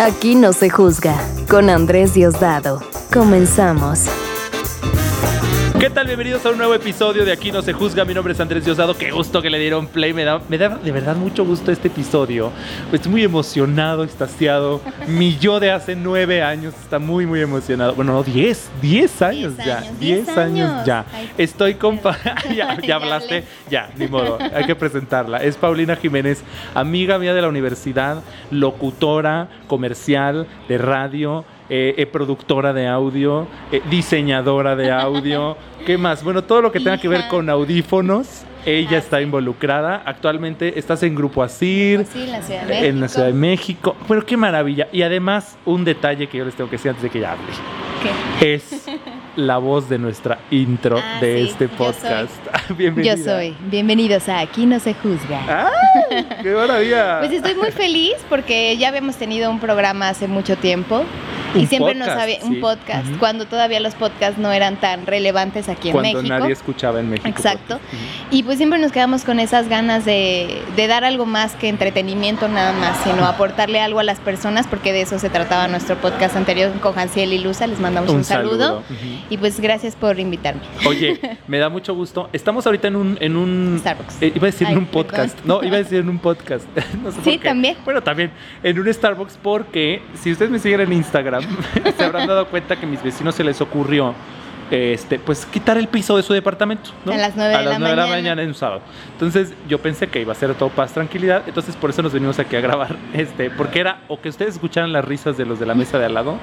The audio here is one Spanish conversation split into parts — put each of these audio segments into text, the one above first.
Aquí no se juzga. Con Andrés Diosdado. Comenzamos. ¿Qué tal? Bienvenidos a un nuevo episodio de Aquí no se juzga. Mi nombre es Andrés Diosdado. Qué gusto que le dieron play. Me da, me da de verdad mucho gusto este episodio. Estoy muy emocionado, extasiado. Mi yo de hace nueve años está muy, muy emocionado. Bueno, no, diez. Diez años Diez ya. Diez diez años años. ya. Ay, Estoy con... Pa- ya, Ya hablaste. Ya, ni modo. Hay que presentarla. Es Paulina Jiménez, amiga mía de la universidad, locutora comercial de radio, eh, eh, productora de audio, eh, diseñadora de audio. ¿Qué más? Bueno, todo lo que tenga que ver con audífonos. Ella Ah, está involucrada. Actualmente estás en Grupo Asir. Sí, en la Ciudad de México. En la Ciudad de México. Bueno, qué maravilla. Y además, un detalle que yo les tengo que decir antes de que ella hable. ¿Qué? Es la voz de nuestra intro Ah, de sí, este yo soy. podcast. Bienvenida. Yo soy. Bienvenidos a Aquí no se juzga. ¡Ay! ¡Qué maravilla! Pues estoy muy feliz porque ya habíamos tenido un programa hace mucho tiempo y siempre nos había sí. un podcast cuando todavía los podcasts no eran tan relevantes aquí en Cuando México. nadie escuchaba en México. Exacto. Y pues siempre nos quedamos con esas ganas de, de dar algo más que entretenimiento nada más, sino aportarle algo a las personas, porque de eso se trataba nuestro podcast anterior con Janciel y Luza. Les mandamos un, saludo. Y pues gracias por invitarme. Oye, me da mucho gusto. Estamos ahorita en un, en un Starbucks. eh, iba a decir Ay, en un perdón. podcast. No, iba a decir en un podcast. No sé por Sí, qué. también. Bueno, también en un Starbucks porque si ustedes me siguen en Instagram se habrán dado cuenta que a mis vecinos se les ocurrió este, pues quitar el piso de su departamento, ¿no? A las nueve a de las la nueve de la mañana. mañana en un sábado. Entonces yo pensé que iba a ser todo paz, tranquilidad. Entonces por eso nos venimos aquí a grabar, este, porque era o que ustedes escucharan las risas de los de la mesa de al lado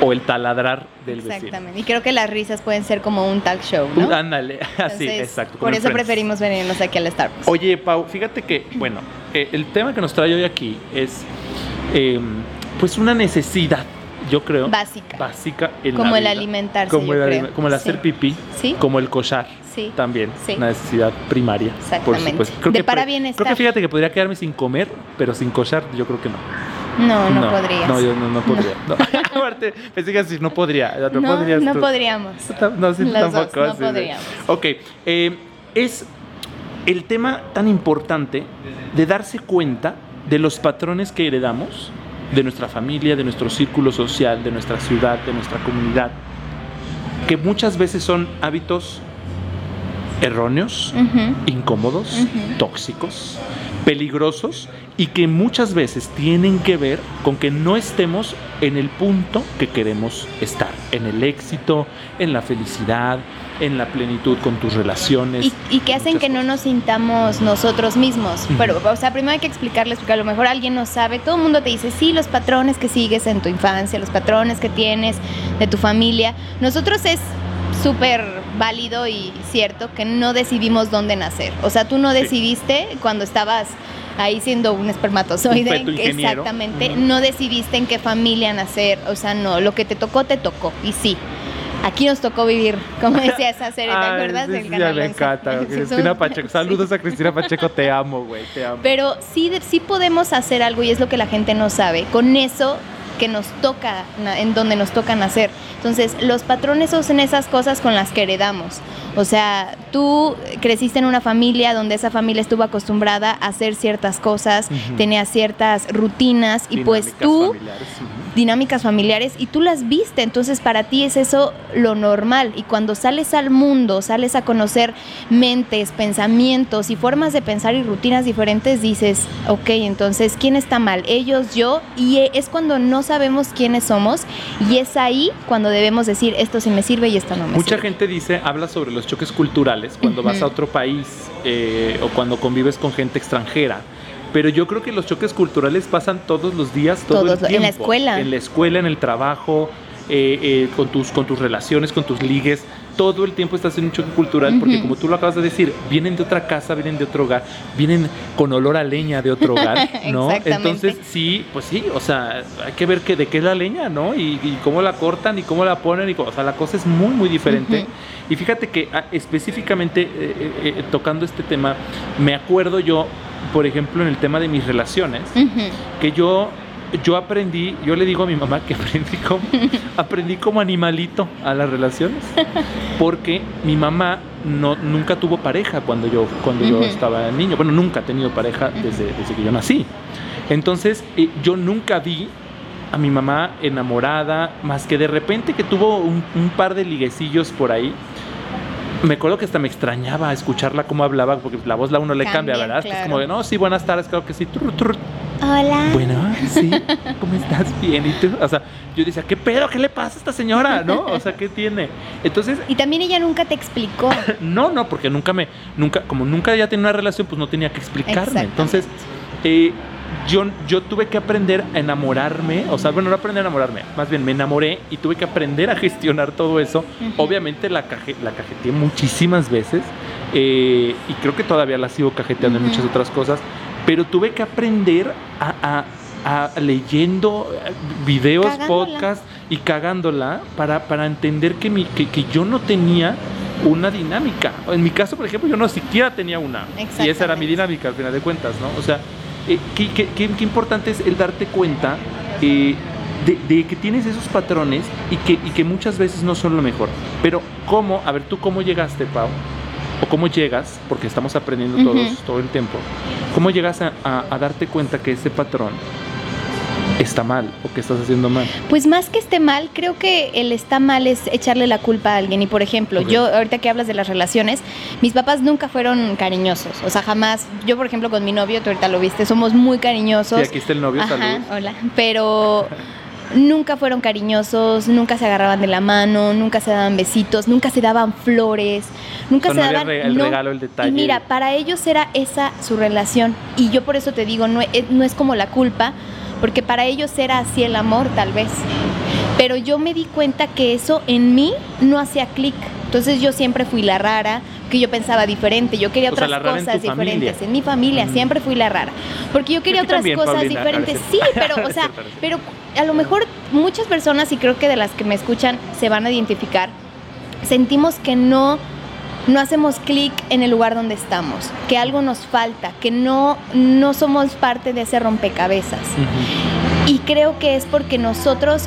o el taladrar del vecino. Exactamente. Y creo que las risas pueden ser como un talk show, ¿no? Uh, Ándale, así, exacto. Por eso Friends. preferimos venirnos aquí al Starbucks. Oye, Pau, fíjate que, bueno, eh, el tema que nos trae hoy aquí es, eh, pues, una necesidad, yo creo, Básica. básica en la Como el vida. alimentarse, como yo el, creo. aliment- como el hacer Sí. pipí, Sí. como el cochar. Sí. También, Sí. una necesidad primaria. Exactamente. Creo De que para bienestar. Creo que fíjate que podría quedarme sin comer, pero sin cochar, yo creo que no. No, no, podrías. No, yo no, no podría. No. Aparte, pensé que así, no podría. No, No, podrías no podríamos. No, sí, Los tampoco. dos, no sí. podríamos. Ok, eh, es el tema tan importante de darse cuenta de los patrones que heredamos de nuestra familia, de nuestro círculo social, de nuestra ciudad, de nuestra comunidad, que muchas veces son hábitos erróneos, incómodos, tóxicos, peligrosos y que muchas veces tienen que ver con que no estemos en el punto que queremos estar, en el éxito, en la felicidad, en la plenitud con tus relaciones. Y, y que hacen que no nos sintamos nosotros mismos. Pero, o sea, primero hay que explicarles, porque a lo mejor alguien no sabe. Todo el mundo te dice, sí, los patrones que sigues en tu infancia, los patrones que tienes de tu familia. Nosotros es súper válido y cierto que no decidimos dónde nacer. O sea, tú no Sí. decidiste cuando estabas ahí siendo un espermatozoide. Un. Exactamente. No decidiste en qué familia nacer. O sea, no, lo que te tocó, te tocó. Y sí. Aquí nos tocó vivir, como decía esa serie, ¿te Ay, acuerdas sí, del sí, ya me 11? encanta. Sí, Cristina Pacheco. Saludos a Cristina Pacheco, te amo, güey, te amo. Pero sí, sí podemos hacer algo y es lo que la gente no sabe. Con eso que nos toca, en donde nos toca nacer. Entonces, los patrones son esas cosas con las que heredamos. O sea, tú creciste en una familia donde esa familia estuvo acostumbrada a hacer ciertas cosas, Ujú. tenía ciertas rutinas y pues tú familiares, dinámicas familiares y tú las viste, entonces para ti es eso lo normal y cuando sales al mundo, sales a conocer mentes, pensamientos y formas de pensar y rutinas diferentes, dices, ok, entonces, ¿quién está mal? Ellos, yo, y e- es cuando no sabemos quiénes somos y es ahí cuando debemos decir, esto sí me sirve y esto no me Mucha sirve. gente dice, habla sobre los choques culturales cuando vas a otro país eh, o cuando convives con gente extranjera. Pero yo creo que los choques culturales pasan todos los días, todo Todos, el en la escuela. En la escuela, en el trabajo, eh, eh, con, tus, con tus relaciones, con tus ligues. Todo el tiempo estás en un choque cultural porque como tú lo acabas de decir, vienen de otra casa, vienen de otro hogar, vienen con olor a leña de otro hogar, ¿no? Entonces sí, pues sí, o sea, hay que ver que de qué es la leña, ¿no? Y, y cómo la cortan y cómo la ponen, y, o sea, la cosa es muy, muy diferente. Y fíjate que ah, específicamente eh, eh, eh, tocando este tema, me acuerdo yo, por ejemplo, en el tema de mis relaciones, que yo, yo aprendí, yo le digo a mi mamá que aprendí como, aprendí como animalito a las relaciones, porque mi mamá no, nunca tuvo pareja cuando yo, cuando yo estaba niño, bueno, nunca ha tenido pareja desde, desde que yo nací. Entonces, eh, yo nunca vi a mi mamá enamorada, más que de repente que tuvo un, un par de liguecillos por ahí. Me acuerdo que hasta me extrañaba escucharla cómo hablaba, porque la voz la uno le cambia, Cambia, ¿verdad? Es como de, no, sí, buenas tardes, claro que sí. Trur, trur. Hola. Bueno, sí, ¿cómo estás? Bien, ¿y tú? O sea, yo decía, ¿qué pedo? ¿Qué le pasa a esta señora? ¿No? O sea, ¿qué tiene? Entonces, Y también ella nunca te explicó. no, no, porque nunca me, nunca, como nunca ya tenía una relación, pues no tenía que explicarme. Entonces, eh, yo, yo tuve que aprender a enamorarme, o sea, bueno, no aprender a enamorarme, más bien me enamoré y tuve que aprender a gestionar todo eso. Obviamente la, caje, la cajeteé muchísimas veces eh, y creo que todavía la sigo cajeteando en muchas otras cosas, pero tuve que aprender a, a- a leyendo eh, videos, Cagándola. podcasts y cagándola para, para entender que, mi, que, que yo no tenía una dinámica. En mi caso, por ejemplo, yo no siquiera tenía una. Y esa era mi dinámica al final de cuentas, ¿no? O sea, eh, qué, qué- qué- qué importante es el darte cuenta eh, de, de que tienes esos patrones y que, y que muchas veces no son lo mejor. Pero, ¿cómo? A ver, ¿tú cómo llegaste, Pau? ¿O cómo llegas? Porque estamos aprendiendo todos todo el tiempo. ¿Cómo llegas a, a- a darte cuenta que ese patrón está mal o que estás haciendo mal? Pues más que esté mal, creo que el está mal es echarle la culpa a alguien. Y por ejemplo, yo ahorita que hablas de las relaciones, mis papás nunca fueron cariñosos. O sea, jamás. Yo, por ejemplo, con mi novio, tú ahorita lo viste, somos muy cariñosos. Sí, aquí está el novio, Ajá, hola. Pero nunca fueron cariñosos, nunca se agarraban de la mano, nunca se daban besitos, nunca se daban flores, nunca se no daban el no. regalo, el detalle. Y mira, para ellos era esa su relación. Y yo por eso te digo, no es, no es como la culpa, porque para ellos era así el amor, tal vez. Pero yo me di cuenta que eso en mí no hacía clic. Entonces yo siempre fui la rara, que yo pensaba diferente, yo quería O otras rara en cosas tu familia. diferentes. En mi familia Mm. siempre fui la rara. Porque yo quería otras también, cosas Paulina, diferentes. Sí, pero, o sea, pero a lo mejor muchas personas, y creo que de las que me escuchan se van a identificar, sentimos que no, no hacemos clic en el lugar donde estamos, que algo nos falta, que no, no somos parte de ese rompecabezas. Y creo que es porque nosotros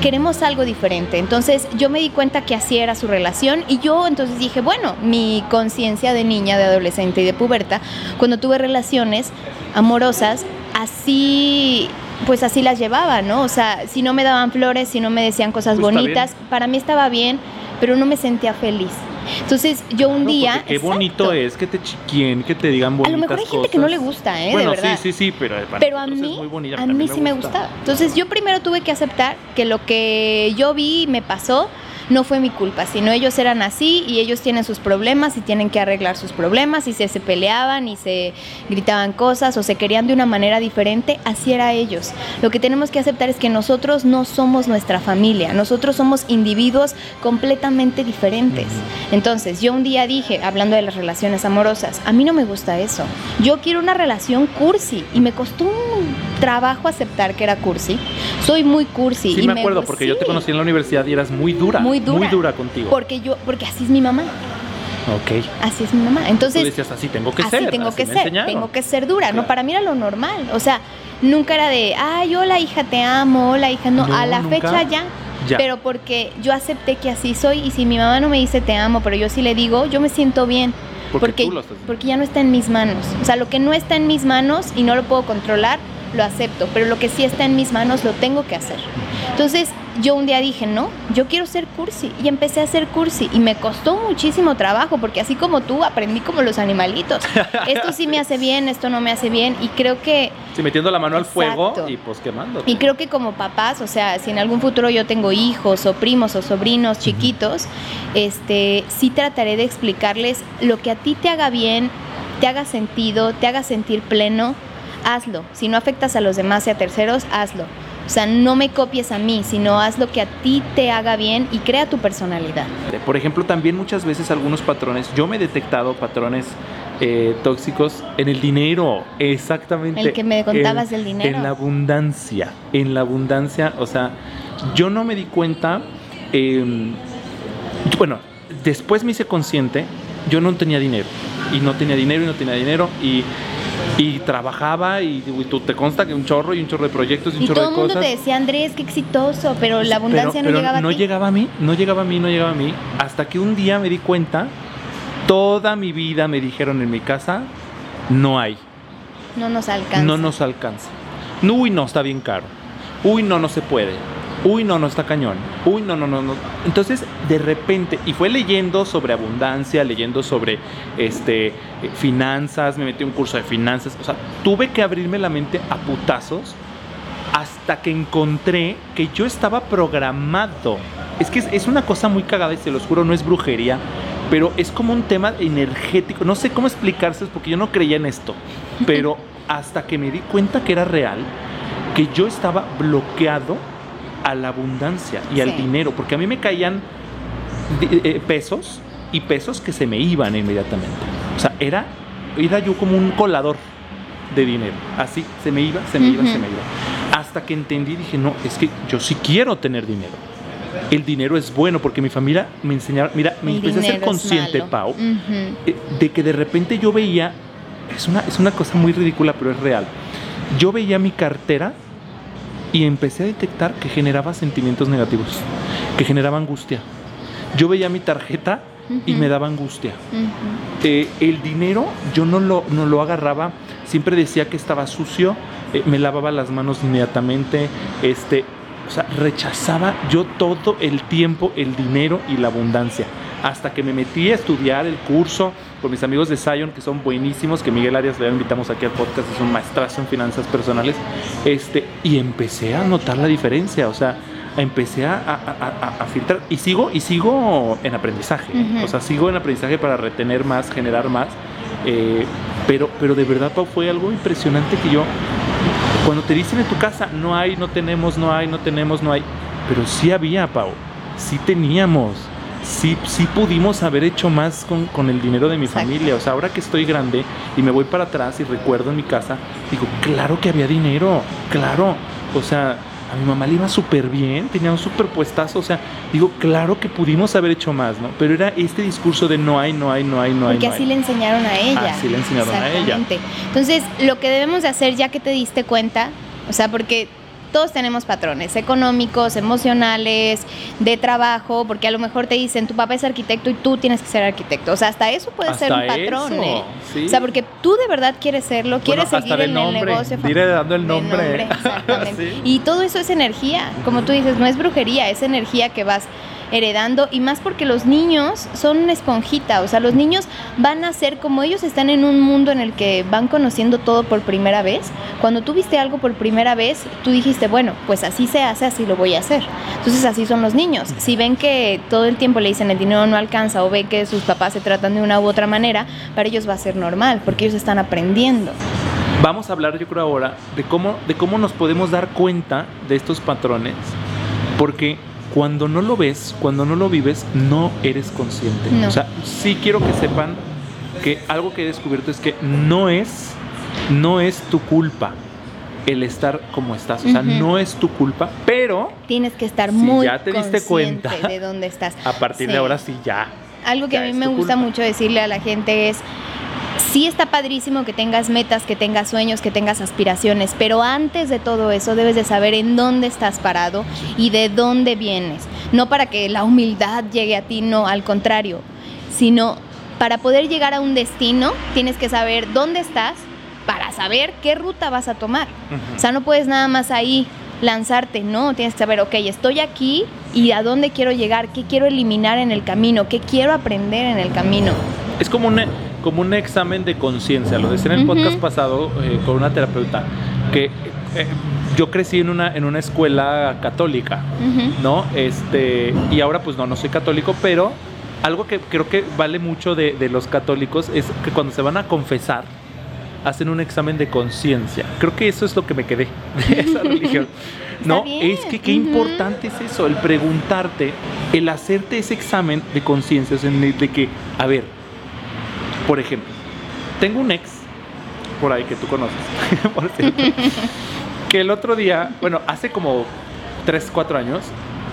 queremos algo diferente. Entonces yo me di cuenta que así era su relación y yo entonces dije, bueno, mi conciencia de niña, de adolescente y de puberta, cuando tuve relaciones amorosas, así pues así las llevaba, ¿no? O sea, si no me daban flores, si no me decían cosas Pues bonitas, para mí estaba bien, pero no me sentía feliz. Entonces yo un No, día... Qué Exacto. bonito es que te chiquien, que te digan A bonitas lo mejor hay gente que no le gusta, ¿eh? Bueno, de verdad. sí, sí, sí, pero Pero a mí, es muy bonita, a mí sí me gusta. gustaba. Entonces yo primero tuve que aceptar que lo que yo vi me pasó no fue mi culpa, sino ellos eran así y ellos tienen sus problemas y tienen que arreglar sus problemas y se, se peleaban y se gritaban cosas o se querían de una manera diferente, así era ellos. Lo que tenemos que aceptar es que nosotros no somos nuestra familia, nosotros somos individuos completamente diferentes. Entonces yo un día dije, hablando de las relaciones amorosas, a mí no me gusta eso. Yo quiero una relación cursi y me costó un trabajo aceptar que era cursi. Soy muy cursi. Sí, y me acuerdo, porque yo te conocí en la universidad y eras muy dura. Muy dura. contigo. Porque yo, porque así es mi mamá. Ok. Así es mi mamá. Tú Entonces, decías, así tengo que así ser. tengo así que me ser, enseñaron". tengo que ser dura, Claro. ¿no? Para mí era lo normal, o sea, nunca era de, ay, hola hija, te amo, hola hija, no, No, a la nunca. fecha ya, Ya. pero porque yo acepté que así soy y si mi mamá no me dice te amo, pero yo sí le digo, yo me siento bien. Porque Porque, tú porque ya no está en mis manos. O sea, lo que no está en mis manos y no lo puedo controlar, lo acepto. Pero lo que sí está en mis manos, lo tengo que hacer. Entonces, yo un día dije, no, yo quiero ser cursi. Y empecé a ser cursi. Y me costó muchísimo trabajo, porque así como tú, aprendí como los animalitos. Esto sí me hace bien, esto no me hace bien. Y creo que Sí, metiendo la mano al fuego y pues quemando. y creo que como papás, o sea, si en algún futuro yo tengo hijos o primos o sobrinos chiquitos, este, sí trataré de explicarles lo que a ti te haga bien, te haga sentido, te haga sentir pleno, hazlo. Si no afectas a los demás y a terceros, hazlo. O sea, no me copies a mí, sino haz lo que a ti te haga bien y crea tu personalidad. Por ejemplo, también muchas veces algunos patrones, yo me he detectado patrones eh, tóxicos en el dinero, exactamente. El que me contabas del dinero. En la abundancia, en la abundancia, o sea, yo no me di cuenta, eh, bueno, después me hice consciente, yo no tenía dinero, y no tenía dinero, y no tenía dinero, y, y trabajaba, y, y tú te consta que un chorro, y un chorro de proyectos, y un Y chorro todo de el mundo cosas. te decía, Andrés, qué exitoso, pero la abundancia Pero- no pero llegaba a no ti. llegaba a mí, no llegaba a mí, no llegaba a mí. Hasta que un día me di cuenta, toda mi vida me dijeron en mi casa, no hay, No nos alcanza. no nos alcanza. Uy, no, está bien caro. uy, no, no se puede, uy, no, no está cañón, uy, no, no, no, no. Entonces, de repente, y fue leyendo sobre abundancia, leyendo sobre este, finanzas, me metí en un curso de finanzas, o sea, tuve que abrirme la mente a putazos hasta que encontré que yo estaba programado. Es que es, es una cosa muy cagada y se los juro, no es brujería, pero es como un tema energético. No sé cómo explicarse porque yo no creía en esto, pero hasta que me di cuenta que era real, que yo estaba bloqueado a la abundancia y al Sí. dinero, porque a mí me caían di- eh, pesos y pesos que se me iban inmediatamente. O sea, era, era yo como un colador de dinero. Así, se me iba, se me iba, Ujú. se me iba. Hasta que entendí, dije, no, es que yo sí quiero tener dinero. El dinero es bueno porque mi familia me enseñaron, mira, me El empecé a ser consciente. Pau, Ujú. eh, de que de repente yo veía, es una, es una cosa muy ridícula, pero es real. Yo veía mi cartera y empecé a detectar que generaba sentimientos negativos, que generaba angustia. Yo veía mi tarjeta y me daba angustia. Eh, el dinero yo no lo, no lo agarraba, siempre decía que estaba sucio, eh, me lavaba las manos inmediatamente, este, o sea, rechazaba yo todo el tiempo el dinero y la abundancia. Hasta que me metí a estudiar el curso con mis amigos de Zion, que son buenísimos, que Miguel Arias le invitamos aquí al podcast, es un maestrazo en finanzas personales, este, y empecé a notar la diferencia, o sea, empecé a, a- a- a- filtrar y sigo y sigo en aprendizaje Ujú. o sea sigo en aprendizaje para retener más generar más eh, pero pero de verdad Pau, fue algo impresionante que yo cuando te dicen en tu casa no hay no tenemos no hay no tenemos no hay pero sí había Pau sí teníamos sí sí pudimos haber hecho más con, con el dinero de mi Exacto. familia o sea ahora que estoy grande y me voy para atrás y recuerdo en mi casa digo claro que había dinero claro o sea a mi mamá le iba súper bien, tenía un súper puestazo, o sea, digo, claro que pudimos haber hecho más, ¿no? Pero era este discurso de no hay, no hay, no hay, no hay. Porque no así hay. le enseñaron a ella. Así le enseñaron a ella. Exactamente. Entonces, lo que debemos de hacer ya que te diste cuenta, o sea, porque todos tenemos patrones económicos, emocionales, de trabajo, porque a lo mejor te dicen, tu papá es arquitecto y tú tienes que ser arquitecto. O sea, hasta eso puede ser un patrón, eso, ¿eh? sí. O sea, porque tú de verdad quieres serlo, quieres seguir en nombre, el negocio. diré dando el nombre. exactamente. Sí. Y todo eso es energía, como tú dices, no es brujería, es energía que vas heredando y más porque los niños son una esponjita, o sea, los niños van a ser como ellos están en un mundo en el que van conociendo todo por primera vez. Cuando tú viste algo por primera vez, tú dijiste, bueno, pues así se hace, así lo voy a hacer. Entonces así son los niños. Si ven que todo el tiempo le dicen el dinero no alcanza o ven que sus papás se tratan de una u otra manera, para ellos va a ser normal, porque ellos están aprendiendo. Vamos a hablar, yo creo, ahora de cómo, de cómo nos podemos dar cuenta de estos patrones. Porque cuando no lo ves, cuando no lo vives, no eres consciente. No. O sea, sí quiero que sepan que algo que he descubierto es que no es, no es tu culpa el estar como estás. O sea, no es tu culpa, pero Tienes que estar Si muy ya te diste cuenta, de dónde estás. a partir Sí. de ahora sí ya. Algo que Ya a mí me gusta culpa. mucho decirle a la gente es, sí está padrísimo que tengas metas, que tengas sueños, que tengas aspiraciones, pero antes de todo eso debes de saber en dónde estás parado y de dónde vienes. No para que la humildad llegue a ti, no, al contrario, sino para poder llegar a un destino tienes que saber dónde estás para saber qué ruta vas a tomar. O sea, no puedes nada más ahí lanzarte, no, tienes que saber, ok, estoy aquí y a dónde quiero llegar, qué quiero eliminar en el camino, qué quiero aprender en el camino. Es como un, como un examen de conciencia. Lo decía en el podcast pasado eh, con una terapeuta, que eh, yo crecí en una, en una escuela católica. ¿no? Este, y ahora pues no, no soy católico, pero algo que creo que vale mucho de, de los católicos es que cuando se van a confesar, hacen un examen de conciencia. Creo que eso es lo que me quedé de esa religión. No, es que qué importante es eso, el preguntarte, el hacerte ese examen de conciencia, o sea, de que, a ver, por ejemplo, tengo un ex por ahí que tú conoces, por cierto, que el otro día, bueno, hace como 3, 4 años,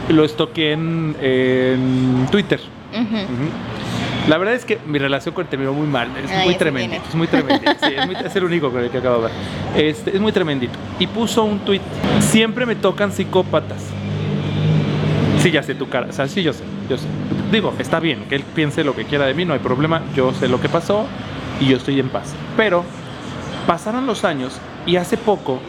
lo estoqué en, en Twitter. La verdad es que mi relación con él terminó muy mal. Es Ah, muy tremendo. es. Muy tremendo. Sí, es, muy- es el único con el que acabo de ver. Este, es muy tremendito. Y puso un tweet. Siempre me tocan psicópatas. Sí, ya sé tu cara. O sea, sí, yo sé. Yo sé. Digo, está bien que él piense lo que quiera de mí, no hay problema. Yo sé lo que pasó y yo estoy en paz. Pero pasaron los años y hace poco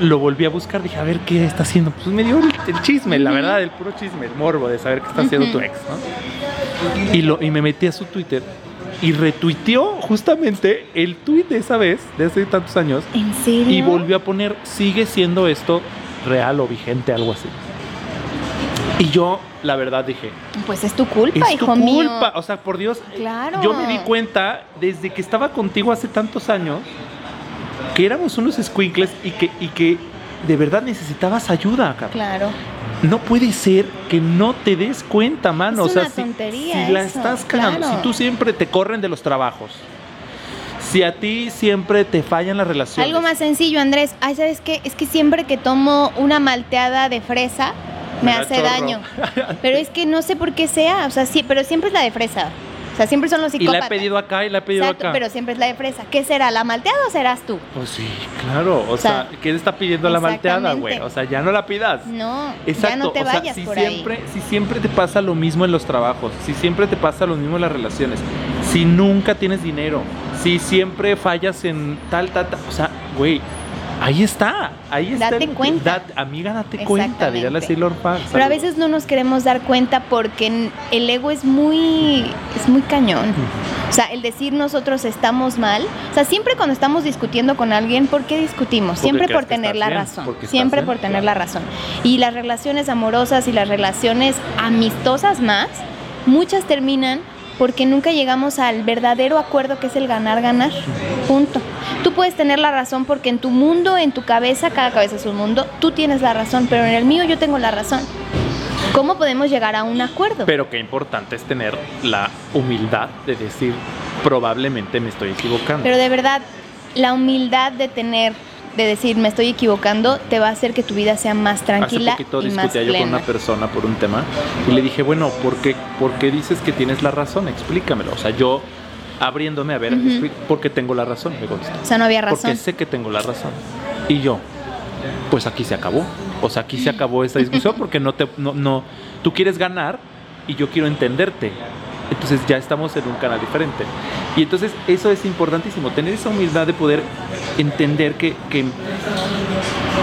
lo volví a buscar, dije, a ver qué está haciendo. Pues me dio el, el chisme, la verdad, el puro chisme, el morbo de saber qué está haciendo tu ex, ¿no? Y, lo, y me metí a su Twitter y retuiteó justamente el tweet de esa vez, de hace tantos años, ¿En serio? y volvió a poner, sigue siendo esto real o vigente, algo así. Y yo, la verdad, dije, Pues es tu culpa, es hijo tu mío. culpa. O sea, por Dios, Claro. yo me di cuenta desde que estaba contigo hace tantos años que éramos unos squinkles y que, y que de verdad necesitabas ayuda, cabrón. Claro. No puede ser que no te des cuenta, mano. Es o sea, una si, tontería si la eso, estás cagando, claro. si tú siempre te corren de los trabajos, si a ti siempre te fallan las relaciones. Algo más sencillo, Andrés. Ay, ¿sabes qué? Es que siempre que tomo una malteada de fresa, me, hace chorro. daño. Pero es que no sé por qué sea. O sea, sí, pero siempre es la de fresa. O sea, siempre son los Y la psicópatas. he pedido acá y la he pedido Exacto, acá. pero siempre es la de fresa. ¿Qué será? ¿La malteada o serás tú? Pues sí, claro. O, sea, sea, ¿quién está pidiendo la malteada, güey? O sea, ya no la pidas. No, Exacto, ya no te o sea, vayas si por siempre, ahí. si siempre te pasa lo mismo en los trabajos, si siempre te pasa lo mismo en las relaciones, si nunca tienes dinero, si siempre fallas en tal, tal, tal, o sea, güey, ahí está, ahí está. Date el- cuenta. dat- amiga, date cuenta, diría la. Sailor. Pero a veces no nos queremos dar cuenta porque el ego es muy, es muy cañón. O sea, el decir nosotros estamos mal. O sea, siempre cuando estamos discutiendo con alguien, ¿por qué discutimos? Porque Siempre por tener la bien, razón. Siempre bien, por tener claro. la razón. Y las relaciones amorosas y las relaciones amistosas más, muchas terminan porque nunca llegamos al verdadero acuerdo que es el ganar-ganar. Punto. Tú puedes tener la razón porque en tu mundo, en tu cabeza, cada cabeza es un mundo, tú tienes la razón, pero en el mío yo tengo la razón. ¿Cómo podemos llegar a un acuerdo? Pero qué importante es tener la humildad de decir, probablemente me estoy equivocando. Pero de verdad, la humildad de tener, de decir me estoy equivocando, te va a hacer que tu vida sea más tranquila Hace poquito y más discutía yo con una persona por un tema y le dije, bueno, ¿por qué, por qué dices que tienes la razón? Explícamelo. O sea, yo abriéndome a ver, Ujú. expli- ¿por qué tengo la razón? Me contestó. O sea, no había Porque razón. sé que tengo la razón. Y yo, pues aquí se acabó. O sea, aquí se acabó esta discusión porque no te, no, no, tú quieres ganar y yo quiero entenderte. Entonces ya estamos en un canal diferente. Y entonces eso es importantísimo, tener esa humildad de poder entender que, que,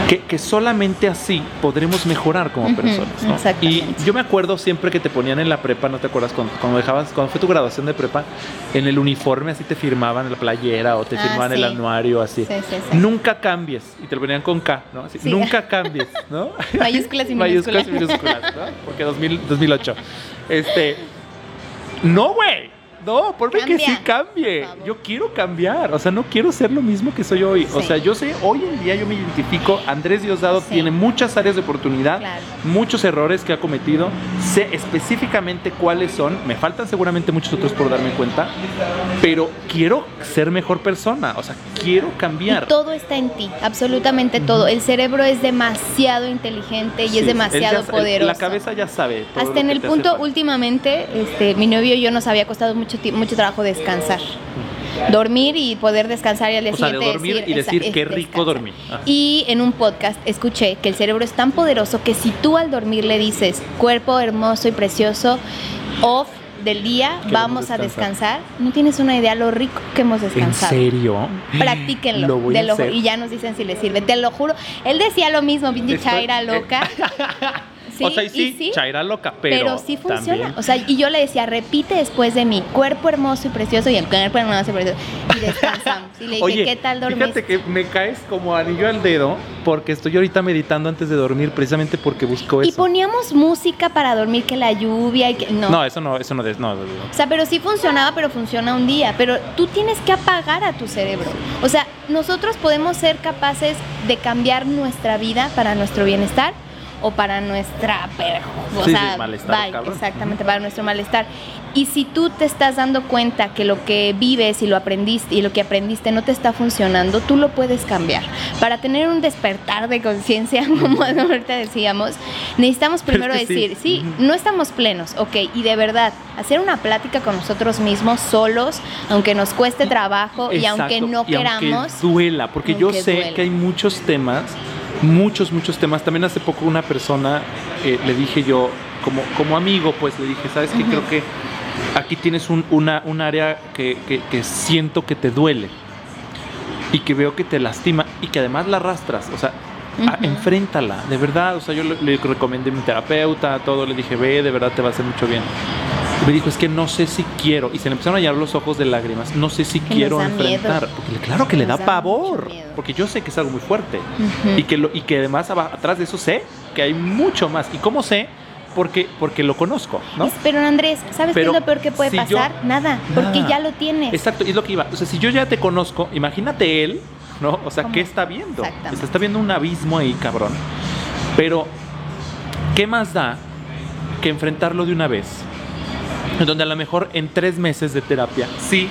que, que solamente así podremos mejorar como personas. ¿no? Y yo me acuerdo siempre que te ponían en la prepa, ¿no te acuerdas? Cuando, cuando dejabas, cuando fue tu graduación de prepa, en el uniforme así te firmaban en la playera o te Ah, firmaban el sí. anuario así. Sí, sí, sí. Nunca cambies. Y te lo ponían con K, ¿no? Así, Sí. Nunca cambies, ¿no? Mayúsculas y Mayúsculas minúsculas. y minúsculas, ¿no? Porque 2000, 2008. Este. No, güey. No, por mí que sí cambie. por favor. Yo quiero cambiar. O sea, no quiero ser lo mismo que soy hoy. O Sí. sea, yo sé, hoy en día yo me identifico. Andrés Diosdado Sí. tiene muchas áreas de oportunidad, Claro. muchos errores que ha cometido. Sé específicamente cuáles son. Me faltan seguramente muchos otros por darme cuenta. Pero quiero ser mejor persona. O sea, quiero cambiar. Y todo está en ti, absolutamente todo. El cerebro es demasiado inteligente y Sí, es él demasiado ya- poderoso. La cabeza ya sabe. todo Hasta en que el te hace punto, falta. últimamente, este, mi novio y yo nos había costado mucho, mucho trabajo descansar. Dormir y poder descansar y al día O sea, de siguiente dormir y decir qué rico descansar. dormí. Ah. Y en un podcast escuché que el cerebro es tan poderoso que si tú al dormir le dices cuerpo hermoso y precioso, off del día, Queremos vamos a descansar. descansar, no tienes una idea lo rico que hemos ¿En descansado. serio? Practíquenlo, Lo lo y ya nos dicen si les sirve, te lo juro. Él decía lo mismo, pinche Chaira loca. Sí, o sea, y y sí, sí, Chaira loca, pero, pero, sí funciona. también- O sea, y yo le decía, repite después de mí, cuerpo hermoso y precioso, y el cuerpo hermoso y precioso. Y descansamos. Y le dije, Oye, ¿qué tal dormiste? fíjate que me caes como anillo al dedo porque estoy ahorita meditando antes de dormir precisamente porque busco Y eso. poníamos música para dormir, que la lluvia y que. No. No, eso no, eso no, no, no. O sea, pero sí funcionaba, pero funciona un día. Pero tú tienes que apagar a tu cerebro. O sea, nosotros podemos ser capaces de cambiar nuestra vida para nuestro bienestar o para nuestra o Sí, sea, sí, malestar, bye, exactamente para nuestro malestar. Y si tú te estás dando cuenta que lo que vives y lo aprendiste y lo que aprendiste no te está funcionando, tú lo puedes cambiar. Para tener un despertar de conciencia, como ahorita decíamos, necesitamos es primero que sí. decir, sí, no estamos plenos, ok, y de verdad, hacer una plática con nosotros mismos solos, aunque nos cueste trabajo y aunque no y aunque queramos. duela, porque yo sé duela. que hay muchos temas, muchos, muchos temas. También hace poco una persona eh, le dije yo, como, como amigo, pues le dije, ¿sabes qué? Creo que aquí tienes un, una, un área que, que- que siento que te duele y que veo que te lastima y que además la arrastras. O sea, Ah, Ujú. enfréntala, de verdad. O sea, yo le, le recomendé a mi terapeuta, todo, le dije, ve, de verdad te va a hacer mucho bien. Me dijo, es que no sé si quiero. Y se le empezaron a llenar los ojos de lágrimas. No sé si Que quiero miedo. enfrentar. Porque claro que le da pavor. Porque yo sé que es algo muy fuerte. Y, que lo, y que además atrás de eso sé que hay mucho más. ¿Y cómo sé? Porque, porque lo conozco, Pero Andrés, ¿sabes Pero qué es lo peor que puede si yo- pasar? Nada, porque Nada. ya lo tienes. Exacto, y es lo que iba. O sea, si yo ya te conozco, imagínate él, ¿no? O sea, ¿Cómo? ¿qué está viendo? Exactamente. Está viendo un abismo ahí, cabrón. Pero, ¿qué más da que enfrentarlo de una vez? Donde a lo mejor en tres meses de terapia, sí,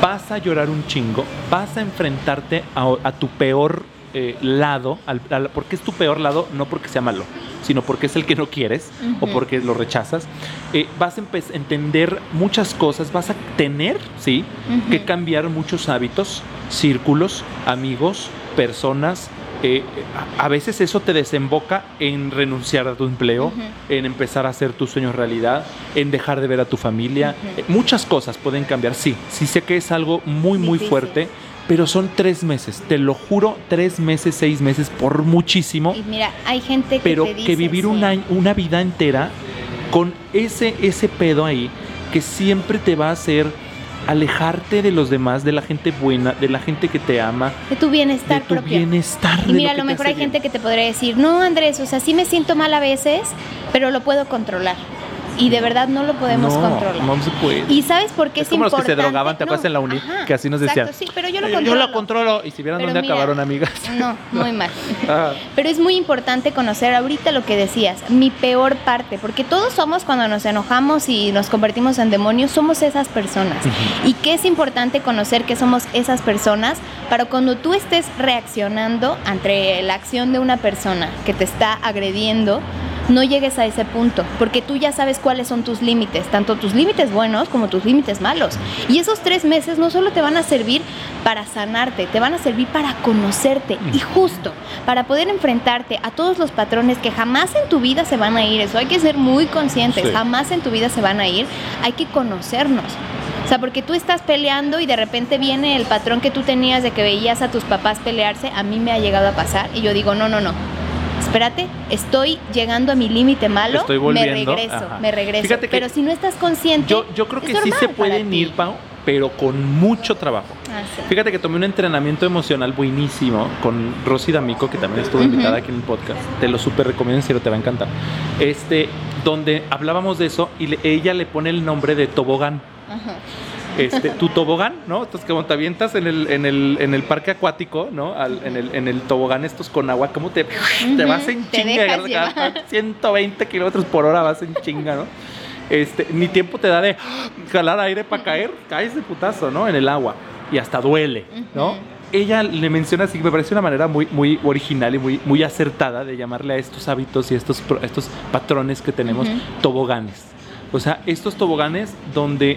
vas a llorar un chingo, vas a enfrentarte a, a tu peor eh, lado, al, al- porque es tu peor lado, no porque sea malo, sino porque es el que no quieres o porque lo rechazas. Eh, vas a entender muchas cosas, vas a tener, sí, que cambiar muchos hábitos, círculos, amigos, personas. Eh, a, veces eso te desemboca en renunciar a tu empleo, en empezar a hacer tus sueños realidad, en dejar de ver a tu familia. Eh, muchas cosas pueden cambiar, sí. Sí sé que es algo muy, muy Difícil. fuerte, pero son tres meses. Te lo juro, tres meses, seis meses, por muchísimo Y mira, hay gente que pero te dice, que vivir sí. un año- una vida entera con ese, ese pedo ahí que siempre te va a hacer alejarte de los demás, de la gente buena, de la gente que te ama, de tu de bienestar tu propio. bienestar. Y de mira, a lo mejor hay bien. gente que te podría decir, no, Andrés, o sea, sí me siento mal a veces, pero lo puedo controlar. Y de verdad no lo podemos no, controlar. No se puede. ¿Y sabes por qué es es, como los que importante? se drogaban, ¿te acuerdas No, en la uni? ajá, que así nos decían. Exacto, sí, pero yo lo "Yo- controlo. Yo lo controlo. Y si vieran Pero dónde mira, acabaron, amigas. No, muy mal. Ah, Pero es muy importante conocer ahorita lo que decías, mi peor parte, porque todos somos cuando nos enojamos y nos convertimos en demonios, somos esas personas. Y que es importante conocer que somos esas personas para cuando tú estés reaccionando ante la acción de una persona que te está agrediendo, no llegues a ese punto, porque tú ya sabes cuáles son tus límites, tanto tus límites buenos como tus límites malos. Y esos tres meses no solo te van a servir para sanarte, te van a servir para conocerte y justo para poder enfrentarte a todos los patrones que jamás en tu vida se van a ir. Eso hay que ser muy conscientes, Sí. jamás en tu vida se van a ir. Hay que conocernos. O sea, porque tú estás peleando y de repente viene el patrón que tú tenías de que veías a tus papás pelearse, a mí me ha llegado a pasar y yo digo, no, no, no. Espérate, estoy llegando a mi límite malo, Estoy me volviendo, regreso, ajá. me regreso. Fíjate que Pero si no estás consciente, yo, yo creo que sí se pueden ir, Pau, pero con mucho trabajo. Ah, sí. Fíjate que tomé un entrenamiento emocional buenísimo con Rosy D'Amico, que también estuvo invitada aquí en el podcast. Te lo súper recomiendo, en serio, te va a encantar. Este, donde hablábamos de eso y le- ella le pone el nombre de tobogán. Ajá. Este, tu tobogán, ¿no? Entonces, como te avientas en el, en el, en el parque acuático, ¿no? Al- en, el, en el tobogán estos con agua, ¿cómo te, te vas en te chinga? cada- cada llevar. 120 kilómetros por hora vas en chinga, ¿no? Este, ni tiempo te da de jalar aire para caer, caes de putazo, ¿no? En el agua. Y hasta duele, ¿no? Ella le menciona así, me parece una manera muy, muy original y muy, muy acertada de llamarle a estos hábitos y estos, estos patrones que tenemos toboganes. O sea, estos toboganes donde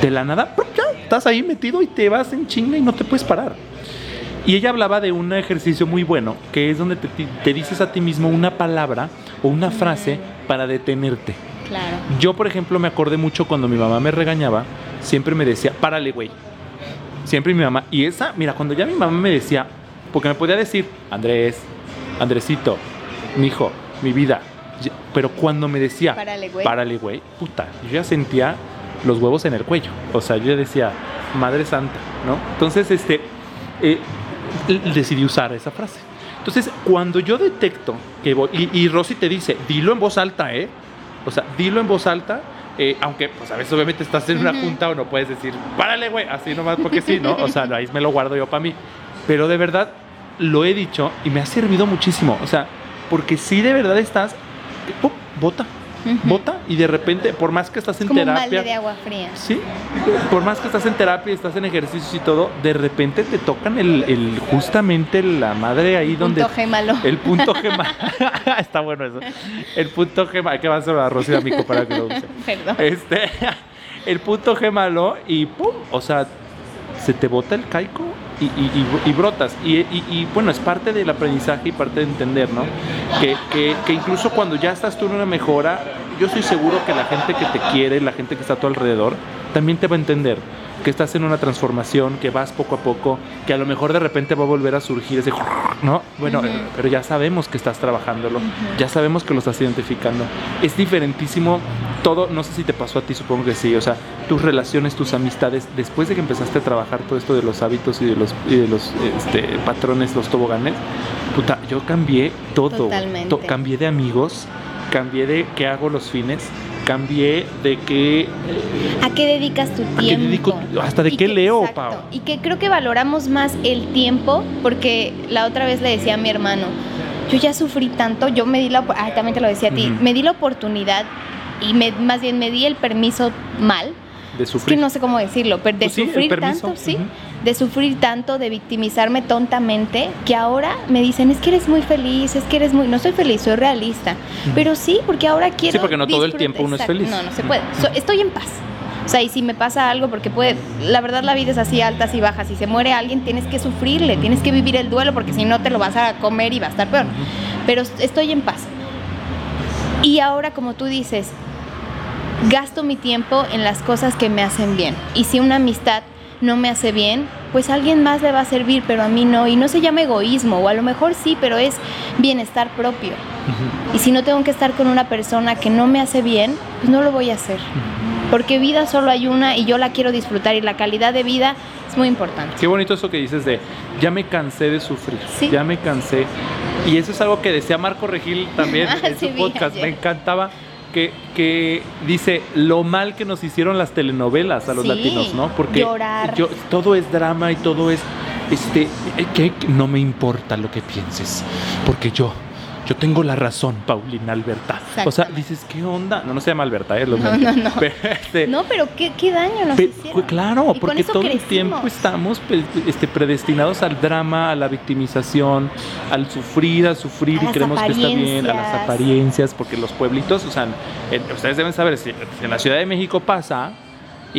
de la nada ¡prum! ya estás ahí metido y te vas en chinga y no te puedes parar. Y ella hablaba de un ejercicio muy bueno, que es donde te, te dices a ti mismo una palabra o una frase para detenerte. Claro. Yo, por ejemplo, me acordé mucho cuando mi mamá me regañaba, siempre me decía, párale, güey. Siempre mi mamá. Y esa, mira, cuando ya mi mamá me decía, porque me podía decir, Andrés, Andresito, mi hijo, mi vida. Pero cuando me decía, Párale, güey. párale, güey, puta, yo ya sentía los huevos en el cuello. O sea, yo decía, Madre Santa, ¿no? Entonces, este, eh, decidí usar esa frase. Entonces, cuando yo detecto que voy, y, y Rosy te dice, dilo en voz alta, ¿eh? O sea, dilo en voz alta, eh, aunque, pues a veces obviamente estás en una junta o no puedes decir, párale, güey, así nomás porque sí, ¿no? O sea, ahí me lo guardo yo para mí. Pero de verdad, lo he dicho y me ha servido muchísimo. O sea, porque si de verdad estás, ¡pum! bota, Bota, y de repente, por más que estás en Como un terapia. balde de agua fría. Sí, por más que estás en terapia, estás en ejercicios y todo, de repente te tocan el, el- justamente la madre ahí donde Punto gémalo. el punto gema. Está bueno eso. El punto gema, que va a ser a Rosy Amico para que lo use. Perdón. Este, el punto gemalo y pum, o sea, se te bota el caico y, y- y- brotas. Y, bueno, es parte del aprendizaje y parte de entender, ¿no? Que, que- que incluso cuando ya estás tú en una mejora, yo estoy seguro que la gente que te quiere, la gente que está a tu alrededor, también te va a entender. Que estás en una transformación, que vas poco a poco, que a lo mejor de repente va a volver a surgir ese, ¿no? Bueno, pero ya sabemos que estás trabajándolo, ya sabemos que lo estás identificando. Es diferentísimo todo, no sé si te pasó a ti, supongo que sí, o sea, tus relaciones, tus amistades, después de que empezaste a trabajar todo esto de los hábitos y de los, y de los este, patrones, los toboganes, puta, yo cambié todo. Totalmente. To- cambié de amigos, cambié de qué hago los fines, cambié de qué ¿A qué dedicas tu qué tiempo? dedico- hasta de qué que- leo, exacto. Pau. Y que creo que valoramos más el tiempo, porque la otra vez le decía a mi hermano, yo ya sufrí tanto, yo me di la, ah, también te lo decía a ti, me di la oportunidad y me, más bien me di el permiso mal, de es sufrir. que no sé cómo decirlo, pero de Pues sí, sufrir tanto, sí. De sufrir tanto, de victimizarme tontamente, que ahora me dicen, es que eres muy feliz, es que eres muy, no soy feliz, soy realista, pero sí, porque ahora quiero... Sí, porque no todo el tiempo uno es feliz. No, no se puede, So- estoy en paz. O sea, y si me pasa algo, porque puede, la verdad la vida es así, altas y bajas, si se muere alguien tienes que sufrirle, tienes que vivir el duelo, porque si no te lo vas a comer y va a estar peor. Pero estoy en paz. Y ahora, como tú dices, gasto mi tiempo en las cosas que me hacen bien. Y si una amistad no me hace bien, pues a alguien más le va a servir, pero a mí no. Y no se llama egoísmo, o a lo mejor sí, pero es bienestar propio. Y si no tengo que estar con una persona que no me hace bien, pues no lo voy a hacer. Porque vida solo hay una y yo la quiero disfrutar y la calidad de vida es muy importante. Qué bonito eso que dices de ya me cansé de sufrir, Sí. ya me cansé. Y eso es algo que decía Marco Regil también Ah, en sí, su podcast. ayer. Me encantaba que, que dice lo mal que nos hicieron las telenovelas a los Sí, latinos, ¿no? Porque llorar. yo- todo es drama y todo es este eh, que no me importa lo que pienses, porque yo yo tengo la razón, Paulina Alberta. O sea, dices, ¿qué onda? No, no se llama Alberta, ¿eh? Lo No, no, no. Pero, este, No, pero qué, qué daño nos Pe- hicieron. pues, claro, Y con porque eso todo el tiempo estamos este, predestinados al drama, a la victimización, al sufrir, a sufrir A y creemos que está bien, a las apariencias. porque los pueblitos, o sea, en- ustedes deben saber, si, si en la Ciudad de México pasa,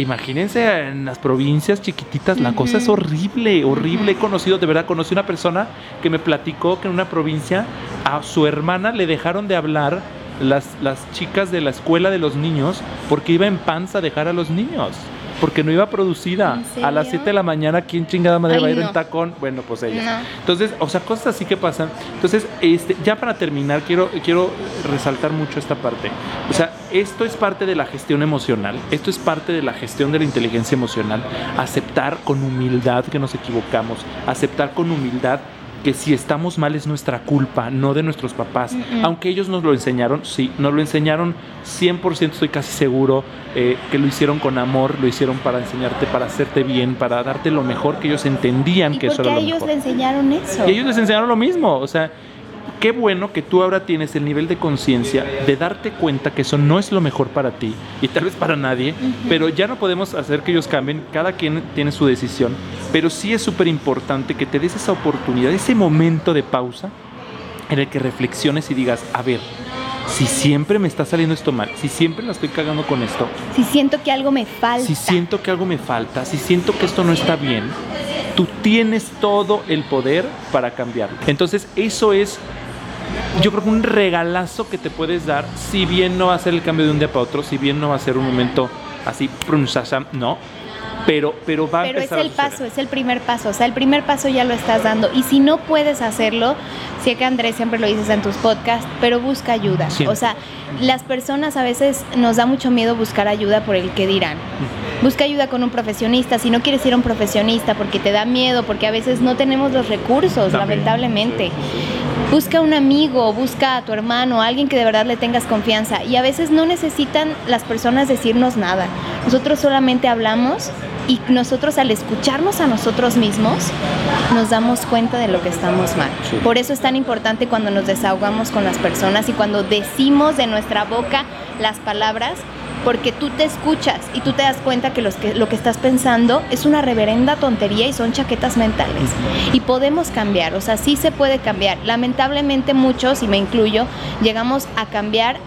imagínense en las provincias chiquititas, la cosa es horrible, horrible. He conocido, de verdad, conocí una persona que me platicó que en una provincia a su hermana le dejaron de hablar las, las chicas de la escuela de los niños porque iba en panza a dejar a los niños. Porque no iba producida. ¿En A las serio? 7 de la mañana, ¿quién chingada madre Ay, va a ir no. en tacón? Bueno, pues ella. No. Entonces, o sea, cosas así que pasan. Entonces, este, ya para terminar, quiero, quiero resaltar mucho esta parte. O sea, esto es parte de la gestión emocional, esto es parte de la gestión de la inteligencia emocional. Aceptar con humildad que nos equivocamos, aceptar con humildad que si estamos mal es nuestra culpa, no de nuestros papás. Aunque ellos nos lo enseñaron, sí, nos lo enseñaron 100%, estoy casi seguro, eh, que lo hicieron con amor, lo hicieron para enseñarte, para hacerte bien, para darte lo mejor que ellos entendían ¿Y que eso era lo ellos mejor. le enseñaron eso? Y ellos les enseñaron lo mismo. O sea, qué bueno que tú ahora tienes el nivel de conciencia de darte cuenta que eso no es lo mejor para ti y tal vez para nadie, pero ya no podemos hacer que ellos cambien. Cada quien tiene su decisión. Pero sí es súper importante que te des esa oportunidad, ese momento de pausa en el que reflexiones y digas, a ver, si siempre me está saliendo esto mal, si siempre la estoy cagando con esto, Si siento que algo me falta. si siento que algo me falta, si siento que esto no está bien, tú tienes todo el poder para cambiarlo. Entonces, eso es, yo creo que un regalazo que te puedes dar, si bien no va a ser el cambio de un día para otro, si bien no va a ser un momento así, prunshasham, no, pero, pero va a Pero es empezar a el paso, es el primer paso. O sea, el primer paso ya lo estás dando. Y si no puedes hacerlo, sé que Andrés siempre lo dices en tus podcasts, pero busca ayuda. Siempre. O sea, las personas a veces nos da mucho miedo buscar ayuda por el que dirán. Busca ayuda con un profesionista. Si no quieres ir a un profesionista porque te da miedo, porque a veces no tenemos los recursos, También, lamentablemente. Busca un amigo, busca a tu hermano, alguien que de verdad le tengas confianza. Y a veces no necesitan las personas decirnos nada. Nosotros solamente hablamos y nosotros al escucharnos a nosotros mismos nos damos cuenta de lo que estamos mal. Sí. Por eso es tan importante cuando nos desahogamos con las personas y cuando decimos de nuestra boca las palabras, porque tú te escuchas y tú te das cuenta que, los que lo que estás pensando es una reverenda tontería y son chaquetas mentales. Y podemos cambiar, o sea, sí se puede cambiar. Lamentablemente muchos, y me incluyo, llegamos a cambiar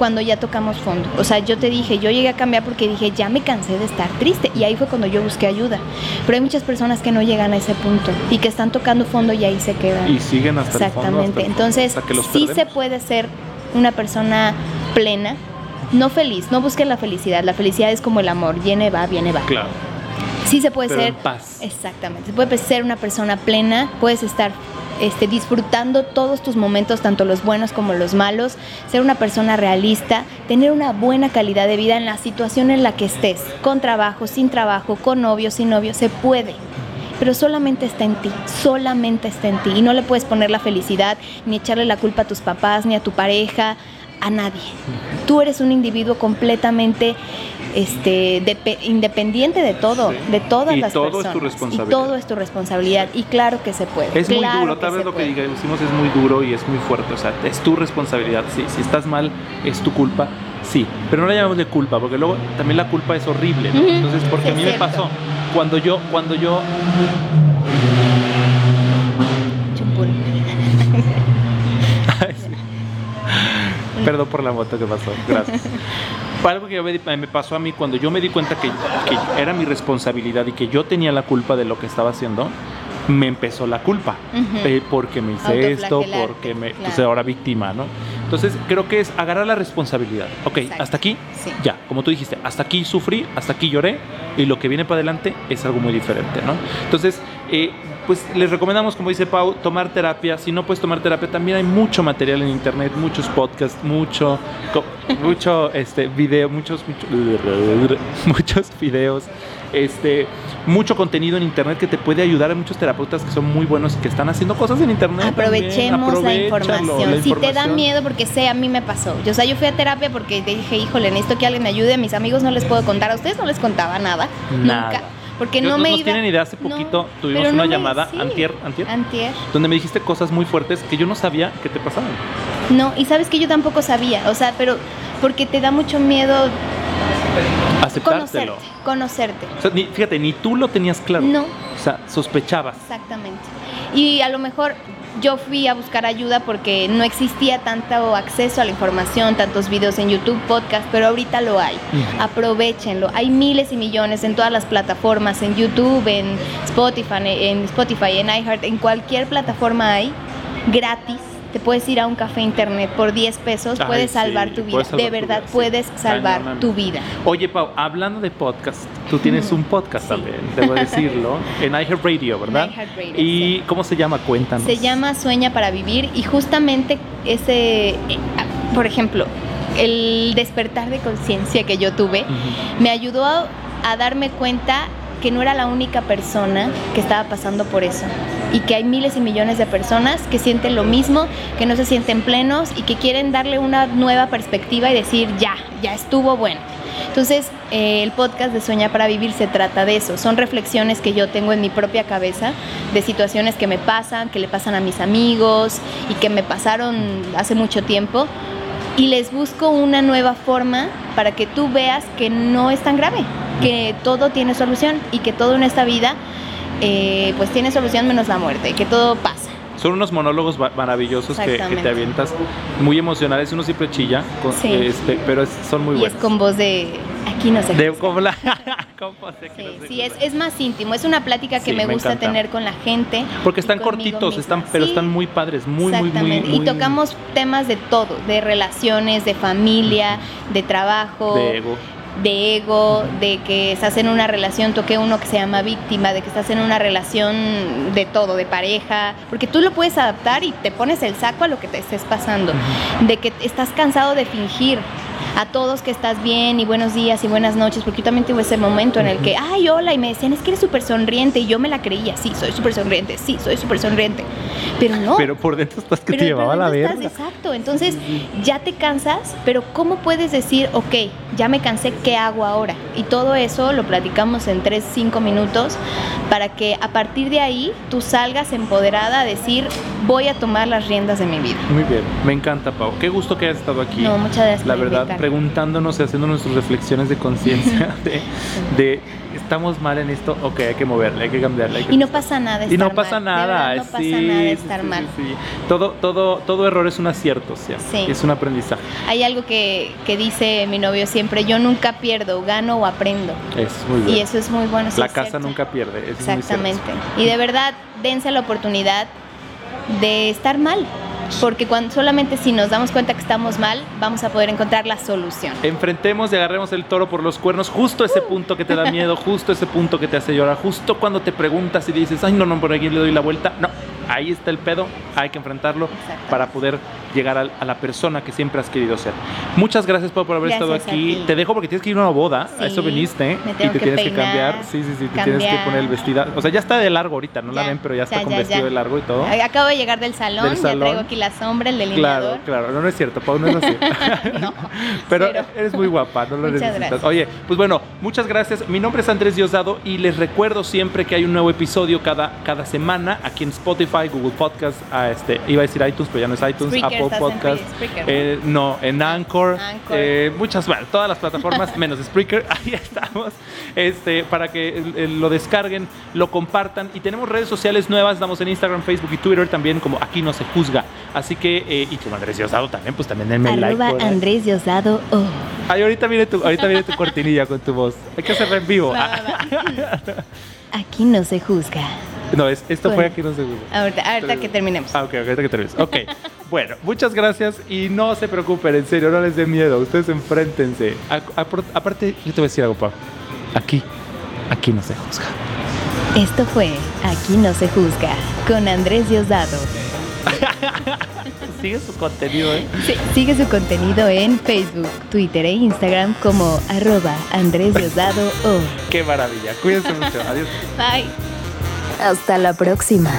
cuando ya tocamos fondo. O sea, yo te dije, yo llegué a cambiar porque dije, ya me cansé de estar triste. Y ahí fue cuando yo busqué ayuda. Pero hay muchas personas que no llegan a ese punto y que están tocando fondo y ahí se quedan. Y siguen hasta el fondo, hasta Exactamente. el fondo, Entonces, hasta los sí se puede ser una persona plena, no feliz. No busquen la felicidad. La felicidad es como el amor, viene, va, viene, va. Claro. Sí se puede Pero ser. en paz. Exactamente. Se puede ser una persona plena, puedes estar este, disfrutando todos tus momentos, tanto los buenos como los malos, ser una persona realista, tener una buena calidad de vida en la situación en la que estés, con trabajo, sin trabajo, con novio, sin novio, se puede. Pero solamente está en ti, solamente está en ti. Y no le puedes poner la felicidad, ni echarle la culpa a tus papás, ni a tu pareja, a nadie. Tú eres un individuo completamente este, depe- independiente de todo, Sí. de todas Y las todo es tu personas. responsabilidad. Y todo es tu responsabilidad. Y claro que se puede. Es muy duro, tal vez lo que decimos es muy duro y es muy fuerte, o sea, es tu responsabilidad, sí, si estás mal es tu culpa, sí, pero no la llamamos de culpa, porque luego también la culpa es horrible, Entonces, porque a mí me pasó, cuando yo, cuando yo, perdón por la moto que pasó, gracias. Algo que yo me, pasó a mí cuando yo me di cuenta que, que era mi responsabilidad y que yo tenía la culpa de lo que estaba haciendo, me empezó la culpa. Ujú. Eh, porque me hice esto, porque me. claro. Entonces ahora víctima, ¿no? Entonces creo que es agarrar la responsabilidad. Ok, Exacto. hasta aquí, Sí. ya, como tú dijiste, hasta aquí sufrí, hasta aquí lloré y lo que viene para adelante es algo muy diferente, ¿no? Entonces, eh, pues les recomendamos, como dice Pau, tomar terapia. Si no puedes tomar terapia, también hay mucho material en internet, muchos podcasts, mucho, mucho este, video, muchos, mucho- muchos videos, este, mucho contenido en internet que te puede ayudar. Hay muchos terapeutas que son muy buenos y que están haciendo cosas en internet. Aprovechemos la información. la Si te da miedo, porque sé, a mí me pasó. Yo, o sea, yo fui a terapia porque te dije, híjole, necesito que alguien me ayude. A mis amigos no les puedo contar. A ustedes no les contaba nada. Nada. Nunca. Porque no me no iba. tienen idea, hace No, poquito tuvimos una me- llamada, sí. antier, antier, Antier. donde me dijiste cosas muy fuertes que yo no sabía que te pasaban. No, y sabes que yo tampoco sabía. O sea, pero porque te da mucho miedo Aceptártelo. conocerte. Conocerte. O sea, ni- fíjate, ni tú lo tenías claro. No. O sea, sospechabas. Exactamente. Y a lo mejor yo fui a buscar ayuda porque no existía tanto acceso a la información, tantos videos en YouTube, podcast, pero ahorita lo hay. Aprovechenlo. Hay miles y millones en todas las plataformas, en YouTube, en Spotify, en Spotify, en iHeart, en cualquier plataforma hay gratis. Te puedes ir a un café internet por 10 pesos, Ay, puedes sí, salvar tu vida. salvar de verdad, vida, sí. puedes salvar tu vida. Oye, Pau, hablando de podcast, tú tienes un podcast Sí. también, debo decirlo, en iHeartRadio, ¿verdad? En iHeartRadio, ¿Y cómo se llama? Cuéntanos. Se llama Sueña para Vivir y justamente ese, eh, por ejemplo, el despertar de conciencia que yo tuve me ayudó a, a darme cuenta que no era la única persona que estaba pasando por eso y que hay miles y millones de personas que sienten lo mismo, que no se sienten plenos y que quieren darle una nueva perspectiva y decir ya, ya estuvo bueno. Entonces, eh, el podcast de Sueña para Vivir se trata de eso. Son reflexiones que yo tengo en mi propia cabeza de situaciones que me pasan, que le pasan a mis amigos y que me pasaron hace mucho tiempo. Y les busco una nueva forma para que tú veas que no es tan grave, que todo tiene solución y que todo en esta vida eh, pues tiene solución menos la muerte, que todo pasa. Son unos monólogos maravillosos que, te avientas, muy emocionales. Uno siempre chilla, con- Sí. este, pero es- son muy y buenos. es con voz de aquí no sé qué De, hacer". como la, como sé que Sí, no sí, es, es más íntimo, es una plática que Sí, me gusta tener con la gente. Porque están cortitos, misma. están, pero Sí, están muy padres, muy, muy, muy, Exactamente. muy. Y tocamos temas de todo, de relaciones, de familia, de trabajo, De ego. de ego, de que estás en una relación, toqué uno que se llama víctima, de que estás en una relación de todo, de pareja, porque tú lo puedes adaptar y te pones el saco a lo que te estés pasando, de que estás cansado de fingir a todos que estás bien y buenos días y buenas noches, porque yo también tuve ese momento en el que, ay, hola, y me decían, es que eres súper sonriente, y yo me la creía, sí, soy súper sonriente, sí, soy súper sonriente, pero no. Pero por dentro estás que Pero te llevaba la verga. estás- exacto, entonces ya te cansas, pero ¿cómo puedes decir, ok, ya me cansé, ¿qué hago ahora? Y todo eso lo platicamos en 3, 5 minutos para que a partir de ahí tú salgas empoderada a decir, voy a tomar las riendas de mi vida. Muy bien, me encanta, Pau. Qué gusto que hayas estado aquí. No, muchas gracias La verdad, invitarme. preguntándonos y haciendo nuestras reflexiones de conciencia de, de, estamos mal en esto, ok, hay que moverle, hay que cambiarle. hay que Y no pasa nada. y no estar pasa mal, nada, no pasa sí, nada estar sí, mal. sí. Todo, todo, todo error es un acierto, Sí. es un aprendizaje. Hay algo que, que dice mi novio siempre, yo nunca pierdo, gano o aprendo. Es muy bien. Y eso es muy bueno. la casa cierto. nunca pierde. eso es muy cierto. Exactamente. Y de verdad, dense la oportunidad de estar mal. Porque cuando, solamente si nos damos cuenta que estamos mal, vamos a poder encontrar la solución. Enfrentemos y agarremos el toro por los cuernos, justo ese punto que te da miedo, justo ese punto que te hace llorar, justo cuando te preguntas y dices, ay, no, no, por aquí le doy la vuelta. No, ahí está el pedo, hay que enfrentarlo para poder llegar a, a, la persona que siempre has querido ser. Muchas gracias Pau, por haber Gracias estado aquí. Te dejo porque tienes que ir a una boda, Sí, a eso viniste y te que tienes que cambiar. Sí, sí, sí, te tienes que poner el vestido. O sea, ya está de largo ahorita, no la ven, pero ya está ya, con ya, vestido de largo y todo. Acabo de llegar del salón, Del ya traigo aquí la sombra, el delineador. Claro, claro, no, no es cierto, Pau, no es así. No, Pero eres muy guapa, no lo Muchas necesitas. gracias. Oye, pues bueno, muchas gracias. Mi nombre es Andrés Diosdado y les recuerdo siempre que hay un nuevo episodio cada, cada semana aquí en Spotify, Google Podcast, a este, iba a decir iTunes, pero ya no es iTunes, Spreaker, Apple estás en Podcast, Spreaker, ¿no? eh, no, en Anchor, Anchor. eh, muchas, bueno, todas las plataformas menos Spreaker, ahí estamos, este, para que lo descarguen, lo compartan y tenemos redes sociales nuevas, estamos en Instagram, Facebook y Twitter también como aquí no se juzga, así que eh, y como Andrés Diosdado también, pues también denme like. Arroba ahí. Andrés Diosdado. Oh. Ay, ahorita viene tu, ahorita viene tu cortinilla con tu voz. Hay que hacerla en vivo. Va, va, va. Aquí no se juzga. No, es, esto fue aquí no se juzga. Ahorita, ahorita que terminemos. Ah, ok, ahorita que termines. Ok. Bueno, muchas gracias y no se preocupen, en serio, no les dé miedo. Ustedes enfréntense. A- aparte, yo te voy a decir algo, Pau. Aquí, aquí no se juzga. Esto fue Aquí no se juzga con Andrés Diosdado. Sigue su contenido, ¿eh? Sí, sigue su contenido en Facebook, Twitter e Instagram como arroba Andrés Diosdado O. Qué maravilla. Cuídense mucho. Adiós. Bye. Hasta la próxima.